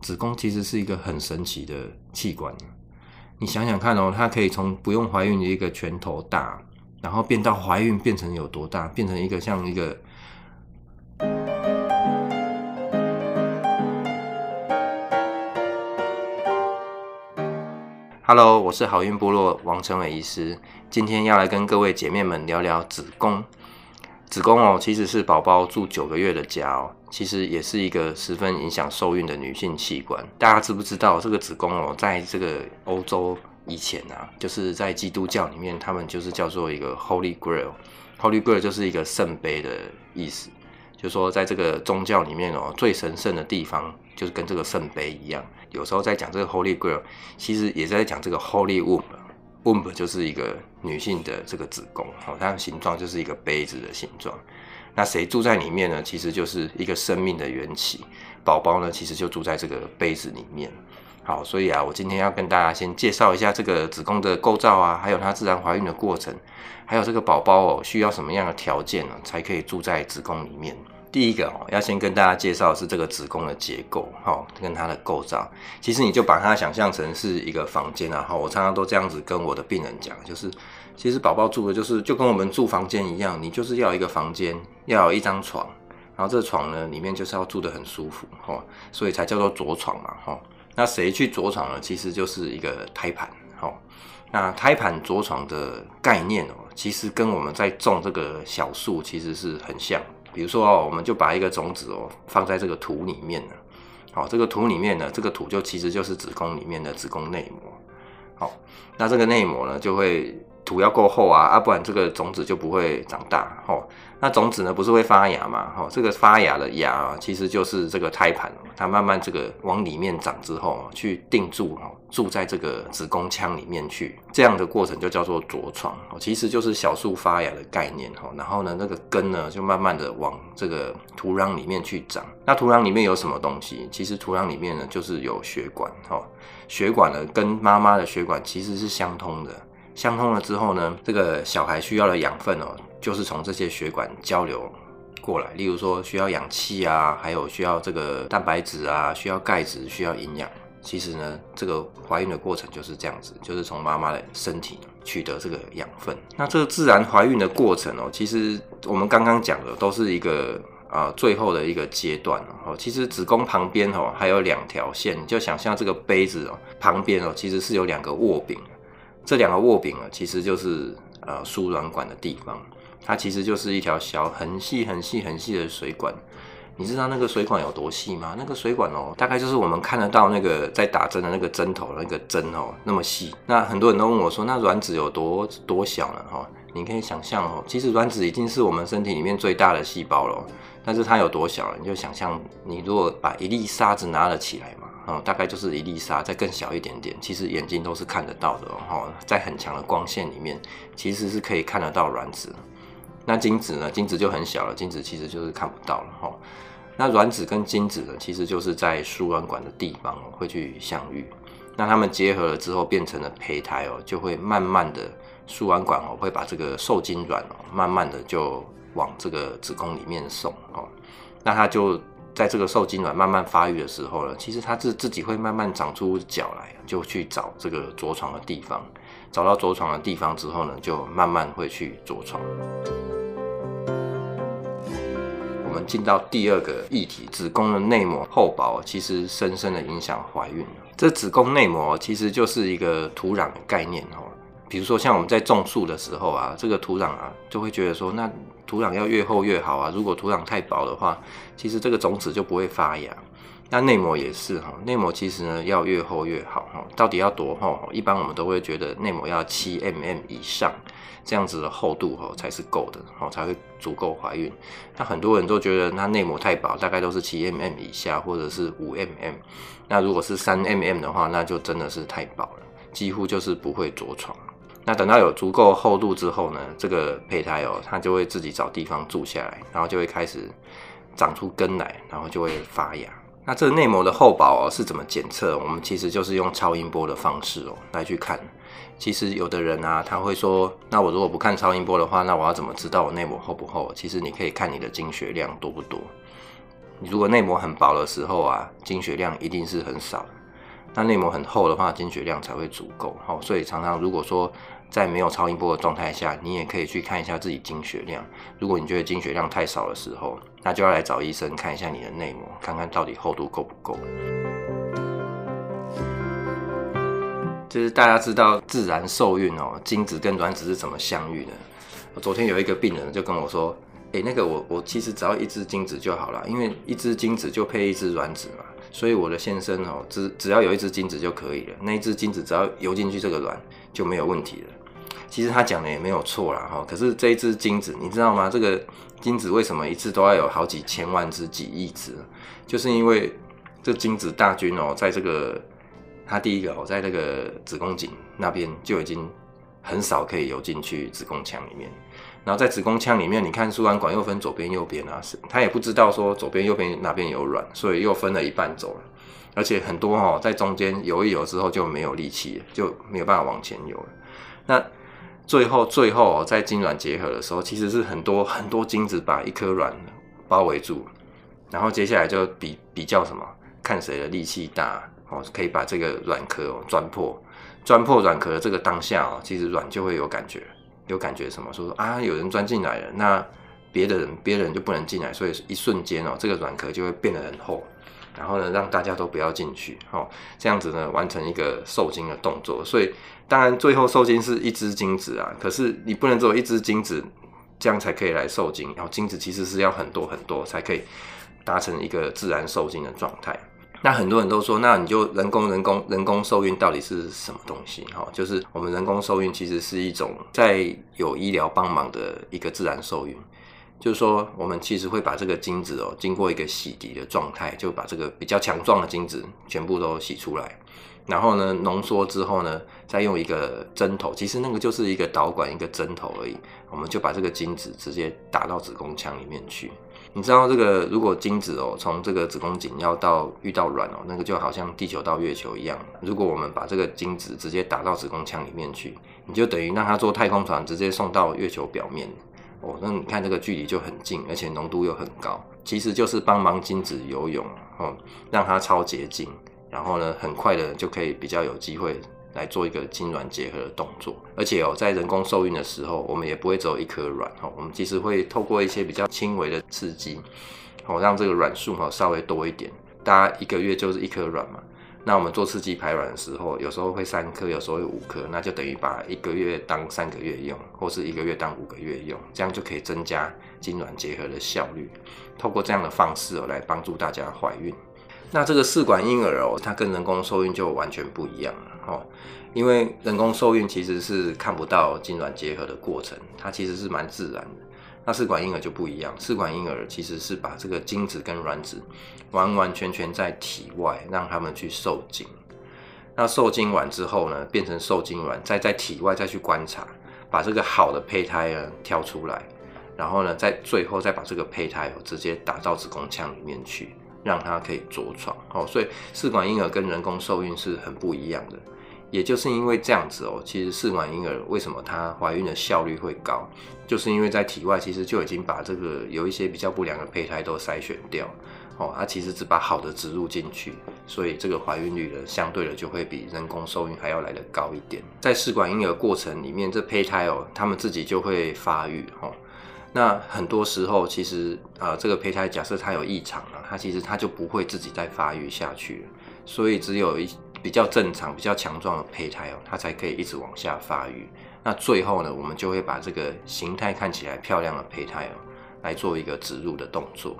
子宫其实是一个很神奇的器官。你想想看哦，它可以从不用怀孕的一个拳头大，然后变到怀孕变成有多大，变成一个像一个。Hello，我是好运部落王成伟医师，今天要来跟各位姐妹们聊聊子宫。子宫哦，其实是宝宝住九个月的家哦，其实也是一个十分影响受孕的女性器官。大家知不知道这个子宫哦，在这个欧洲以前啊，就是在基督教里面，他们就是叫做一个 Holy Grail，Holy Grail 就是一个圣杯的意思，就是说在这个宗教里面哦，最神圣的地方就是跟这个圣杯一样。有时候在讲这个 Holy Grail，其实也在讲这个 Holy Womb。womb 就是一个女性的这个子宫，哦，它的形状就是一个杯子的形状。那谁住在里面呢？其实就是一个生命的缘起，宝宝呢，其实就住在这个杯子里面。好，所以啊，我今天要跟大家先介绍一下这个子宫的构造啊，还有它自然怀孕的过程，还有这个宝宝哦需要什么样的条件呢，才可以住在子宫里面。第一个哦，要先跟大家介绍的是这个子宫的结构，哈，跟它的构造。其实你就把它想象成是一个房间啊，哈，我常常都这样子跟我的病人讲，就是其实宝宝住的就是就跟我们住房间一样，你就是要一个房间，要有一张床，然后这床呢里面就是要住得很舒服，哈，所以才叫做着床嘛，哈。那谁去着床呢？其实就是一个胎盘，哈。那胎盘着床的概念哦，其实跟我们在种这个小树其实是很像。比如说哦，我们就把一个种子哦放在这个土里面呢，好，这个土里面呢，这个土就其实就是子宫里面的子宫内膜，好，那这个内膜呢就会土要够厚啊，啊不然这个种子就不会长大，吼。那种子呢，不是会发芽吗？哈，这个发芽的芽啊，其实就是这个胎盘，它慢慢这个往里面长之后，去定住，住在这个子宫腔里面去，这样的过程就叫做着床，哦其实就是小树发芽的概念，哈。然后呢，那个根呢，就慢慢的往这个土壤里面去长。那土壤里面有什么东西？其实土壤里面呢，就是有血管，哈。血管呢，跟妈妈的血管其实是相通的。相通了之后呢，这个小孩需要的养分哦，就是从这些血管交流过来。例如说需要氧气啊，还有需要这个蛋白质啊，需要钙质，需要营养。其实呢，这个怀孕的过程就是这样子，就是从妈妈的身体取得这个养分。那这个自然怀孕的过程哦，其实我们刚刚讲的都是一个啊最后的一个阶段哦。其实子宫旁边哦还有两条线，你就想象这个杯子哦旁边哦其实是有两个握柄。这两个握柄啊，其实就是呃输卵管的地方，它其实就是一条小很细很细很细的水管。你知道那个水管有多细吗？那个水管哦，大概就是我们看得到那个在打针的那个针头那个针哦，那么细。那很多人都问我说，那卵子有多多小呢？哈，你可以想象哦，其实卵子已经是我们身体里面最大的细胞了，但是它有多小？你就想象，你如果把一粒沙子拿了起来嘛。哦，大概就是一粒沙，再更小一点点，其实眼睛都是看得到的哦。在很强的光线里面，其实是可以看得到卵子。那精子呢？精子就很小了，精子其实就是看不到了哈。那卵子跟精子呢，其实就是在输卵管的地方会去相遇。那它们结合了之后，变成了胚胎哦，就会慢慢的输卵管哦，会把这个受精卵哦，慢慢的就往这个子宫里面送哦。那它就。在这个受精卵慢慢发育的时候呢，其实它自自己会慢慢长出脚来，就去找这个着床的地方。找到着床的地方之后呢，就慢慢会去着床。我们进到第二个议题，子宫的内膜厚薄其实深深的影响怀孕。这子宫内膜其实就是一个土壤的概念哦。比如说，像我们在种树的时候啊，这个土壤啊，就会觉得说，那土壤要越厚越好啊。如果土壤太薄的话，其实这个种子就不会发芽。那内膜也是哈，内膜其实呢要越厚越好哈。到底要多厚？一般我们都会觉得内膜要七 mm 以上，这样子的厚度哈才是够的，哦才会足够怀孕。那很多人都觉得那内膜太薄，大概都是七 mm 以下或者是五 mm。那如果是三 mm 的话，那就真的是太薄了，几乎就是不会着床。那等到有足够厚度之后呢，这个胚胎哦，它就会自己找地方住下来，然后就会开始长出根来，然后就会发芽。那这个内膜的厚薄哦是怎么检测？我们其实就是用超音波的方式哦来去看。其实有的人啊，他会说，那我如果不看超音波的话，那我要怎么知道我内膜厚不厚？其实你可以看你的经血量多不多。你如果内膜很薄的时候啊，经血量一定是很少。那内膜很厚的话，经血量才会足够。好，所以常常如果说在没有超音波的状态下，你也可以去看一下自己经血量。如果你觉得经血量太少的时候，那就要来找医生看一下你的内膜，看看到底厚度够不够。就是大家知道自然受孕哦，精子跟卵子是怎么相遇的？我昨天有一个病人就跟我说，诶，那个我我其实只要一只精子就好了，因为一只精子就配一只卵子嘛。所以我的先生哦，只只要有一只精子就可以了，那一只精子只要游进去这个卵就没有问题了。其实他讲的也没有错啦哈，可是这一只精子你知道吗？这个精子为什么一次都要有好几千万只、几亿只？就是因为这精子大军哦，在这个他第一个哦，在那个子宫颈那边就已经很少可以游进去子宫腔里面。然后在子宫腔里面，你看输卵管又分左边右边啊，是他也不知道说左边右边哪边有卵，所以又分了一半走了。而且很多、哦，在中间游一游之后就没有力气，就没有办法往前游了。那最后最后、在精卵结合的时候，其实是很多很多精子把一颗卵包围住，然后接下来就比比较什么，看谁的力气大哦，可以把这个卵壳钻破，钻破卵壳的这个当下哦，其实卵就会有感觉。有感觉什么？说说啊，有人钻进来了，那别的人别人就不能进来，所以一瞬间哦，这个卵壳就会变得很厚，然后呢，让大家都不要进去，哦，这样子呢，完成一个受精的动作。所以当然最后受精是一只精子啊，可是你不能只有一只精子，这样才可以来受精。然后精子其实是要很多很多才可以达成一个自然受精的状态。那很多人都说，那你就人工、人工、人工受孕到底是什么东西？哈，就是我们人工受孕其实是一种在有医疗帮忙的一个自然受孕，就是说我们其实会把这个精子哦，经过一个洗涤的状态，就把这个比较强壮的精子全部都洗出来，然后呢，浓缩之后呢，再用一个针头，其实那个就是一个导管、一个针头而已，我们就把这个精子直接打到子宫腔里面去。你知道这个，如果精子哦，从这个子宫颈要到遇到卵哦，那个就好像地球到月球一样。如果我们把这个精子直接打到子宫腔里面去，你就等于让它坐太空船直接送到月球表面哦。那你看这个距离就很近，而且浓度又很高，其实就是帮忙精子游泳哦，让它超洁净，然后呢，很快的就可以比较有机会。来做一个精卵结合的动作，而且哦，在人工受孕的时候，我们也不会只有一颗卵哦，我们其实会透过一些比较轻微的刺激，哦，让这个卵数哈稍微多一点。大家一个月就是一颗卵嘛，那我们做刺激排卵的时候，有时候会三颗，有时候会五颗，那就等于把一个月当三个月用，或是一个月当五个月用，这样就可以增加精卵结合的效率。透过这样的方式哦，来帮助大家怀孕。那这个试管婴儿哦，它跟人工受孕就完全不一样了哦，因为人工受孕其实是看不到精卵结合的过程，它其实是蛮自然的。那试管婴儿就不一样，试管婴儿其实是把这个精子跟卵子完完全全在体外让他们去受精。那受精完之后呢，变成受精卵，再在体外再去观察，把这个好的胚胎呢挑出来，然后呢，在最后再把这个胚胎哦直接打到子宫腔里面去。让它可以着床哦，所以试管婴儿跟人工受孕是很不一样的。也就是因为这样子哦，其实试管婴儿为什么它怀孕的效率会高，就是因为在体外其实就已经把这个有一些比较不良的胚胎都筛选掉哦，它其实只把好的植入进去，所以这个怀孕率呢，相对的就会比人工受孕还要来得高一点。在试管婴儿过程里面，这胚胎哦，它们自己就会发育哦。那很多时候，其实啊、呃，这个胚胎假设它有异常了，它其实它就不会自己再发育下去了，所以只有一比较正常、比较强壮的胚胎哦，它才可以一直往下发育。那最后呢，我们就会把这个形态看起来漂亮的胚胎哦，来做一个植入的动作。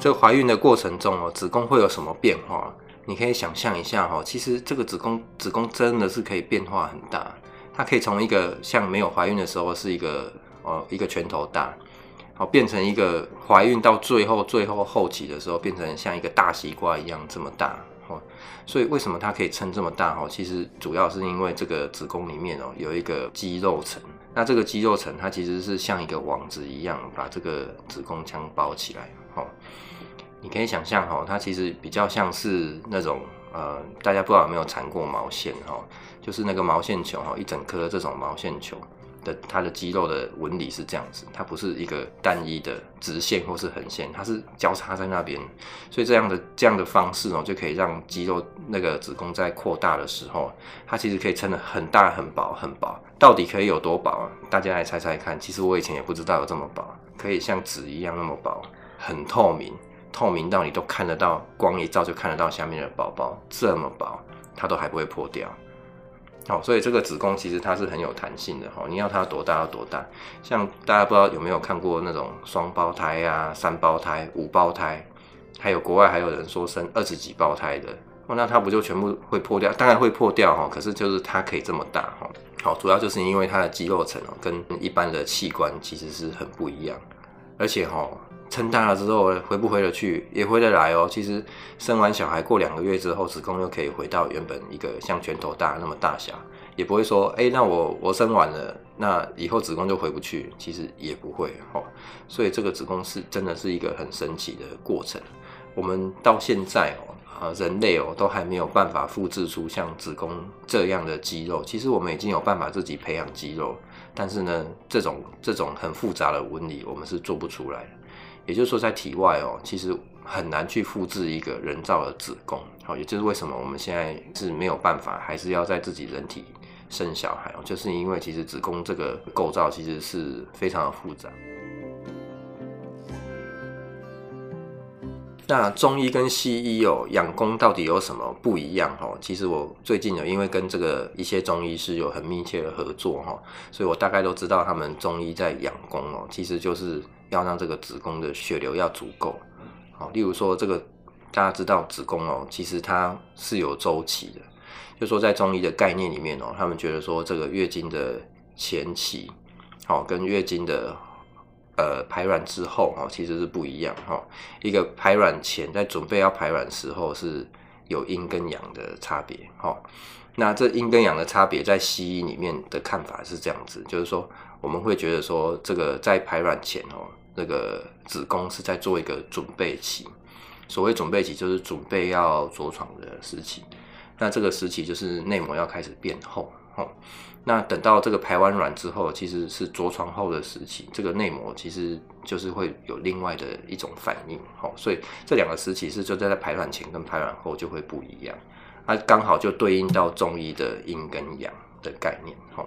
这怀孕的过程中哦，子宫会有什么变化？你可以想象一下哈，其实这个子宫子宫真的是可以变化很大，它可以从一个像没有怀孕的时候是一个哦一个拳头大，好变成一个怀孕到最后最后后期的时候变成像一个大西瓜一样这么大哦。所以为什么它可以撑这么大哈？其实主要是因为这个子宫里面哦有一个肌肉层，那这个肌肉层它其实是像一个网子一样把这个子宫腔包起来哦。你可以想象哈，它其实比较像是那种呃，大家不知道有没有缠过毛线哈，就是那个毛线球哈，一整颗这种毛线球，的它的肌肉的纹理是这样子，它不是一个单一的直线或是横线，它是交叉在那边，所以这样的这样的方式哦，就可以让肌肉那个子宫在扩大的时候，它其实可以撑得很大很薄很薄，到底可以有多薄？大家来猜猜看。其实我以前也不知道有这么薄，可以像纸一样那么薄，很透明，透明到你都看得到，光一照就看得到下面的宝宝，这么薄，它都还不会破掉。好，所以这个子宫其实它是很有弹性的哈，你要它多大要多大。像大家不知道有没有看过那种双胞胎、啊、三胞胎、五胞胎，还有国外还有人说生二十几胞胎的，那它不就全部会破掉？当然会破掉哈，可是就是它可以这么大哈。好，主要就是因为它的肌肉层哦，跟一般的器官其实是很不一样，而且哈。撑大了之后回不回得去？也回得来哦。其实生完小孩过两个月之后，子宫又可以回到原本一个像拳头大那么大小，也不会说，哎、那我我生完了，那以后子宫就回不去。其实也不会哦。所以这个子宫是真的是一个很神奇的过程。我们到现在哦，啊，人类哦都还没有办法复制出像子宫这样的肌肉。其实我们已经有办法自己培养肌肉，但是呢，这种这种很复杂的纹理，我们是做不出来的。也就是说，在体外哦，其实很难去复制一个人造的子宫。好，也就是为什么我们现在是没有办法，还是要在自己人体生小孩哦，就是因为其实子宫这个构造其实是非常的复杂。那中医跟西医哦，养功到底有什么不一样哦？其实我最近有因为跟这个一些中医师有很密切的合作哈，所以我大概都知道他们中医在养功哦，其实就是要让这个子宫的血流要足够。好，例如说这个大家知道子宫哦，其实它是有周期的，就说在中医的概念里面哦，他们觉得说这个月经的前期，好跟月经的。呃，排卵之后哈，其实是不一样哈。一个排卵前，在准备要排卵时候是有阴跟阳的差别哈。那这阴跟阳的差别，在西医里面的看法是这样子，就是说我们会觉得说，这个在排卵前哦，那个子宫是在做一个准备期。所谓准备期，就是准备要着床的时期。那这个时期就是内膜要开始变厚哈。那等到这个排完卵之后，其实是着床后的时期，这个内膜其实就是会有另外的一种反应，吼，所以这两个时期是就在排卵前跟排卵后就会不一样，那刚好就对应到中医的阴跟阳的概念，吼。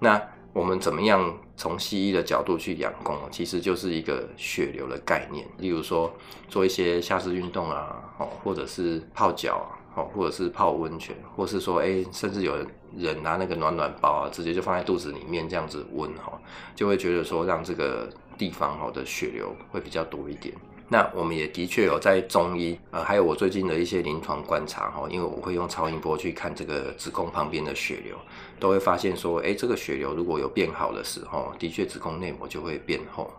那我们怎么样从西医的角度去养功？其实就是一个血流的概念，例如说做一些下肢运动啊，哦，或者是泡脚啊。哦或者是泡温泉，或是说，哎，甚至有人拿那个暖暖包啊，直接就放在肚子里面这样子温哈，就会觉得说让这个地方哈的血流会比较多一点。那我们也的确有在中医，呃，还有我最近的一些临床观察哈，因为我会用超音波去看这个子宫旁边的血流，都会发现说，哎，这个血流如果有变好的时候，的确子宫内膜就会变厚，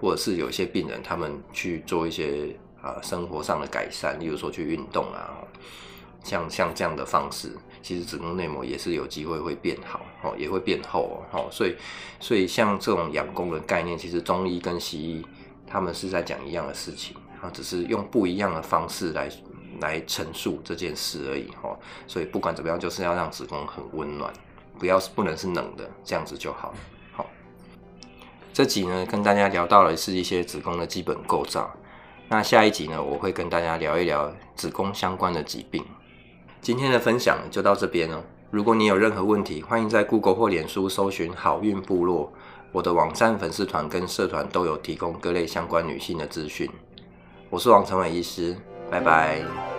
或者是有一些病人他们去做一些啊、生活上的改善，例如说去运动啊。像像这样的方式，其实子宫内膜也是有机会会变好哦，也会变厚哦。所以所以像这种养功的概念，其实中医跟西医他们是在讲一样的事情啊，只是用不一样的方式来来陈述这件事而已哦。所以不管怎么样，就是要让子宫很温暖，不要是不能是冷的，这样子就好。好，这集呢跟大家聊到了是一些子宫的基本构造，那下一集呢我会跟大家聊一聊子宫相关的疾病。今天的分享就到这边了。如果你有任何问题，欢迎在 Google 或脸书搜寻“好运部落”。我的网站、粉丝团跟社团都有提供各类相关女性的资讯。我是王成伟医师，拜拜。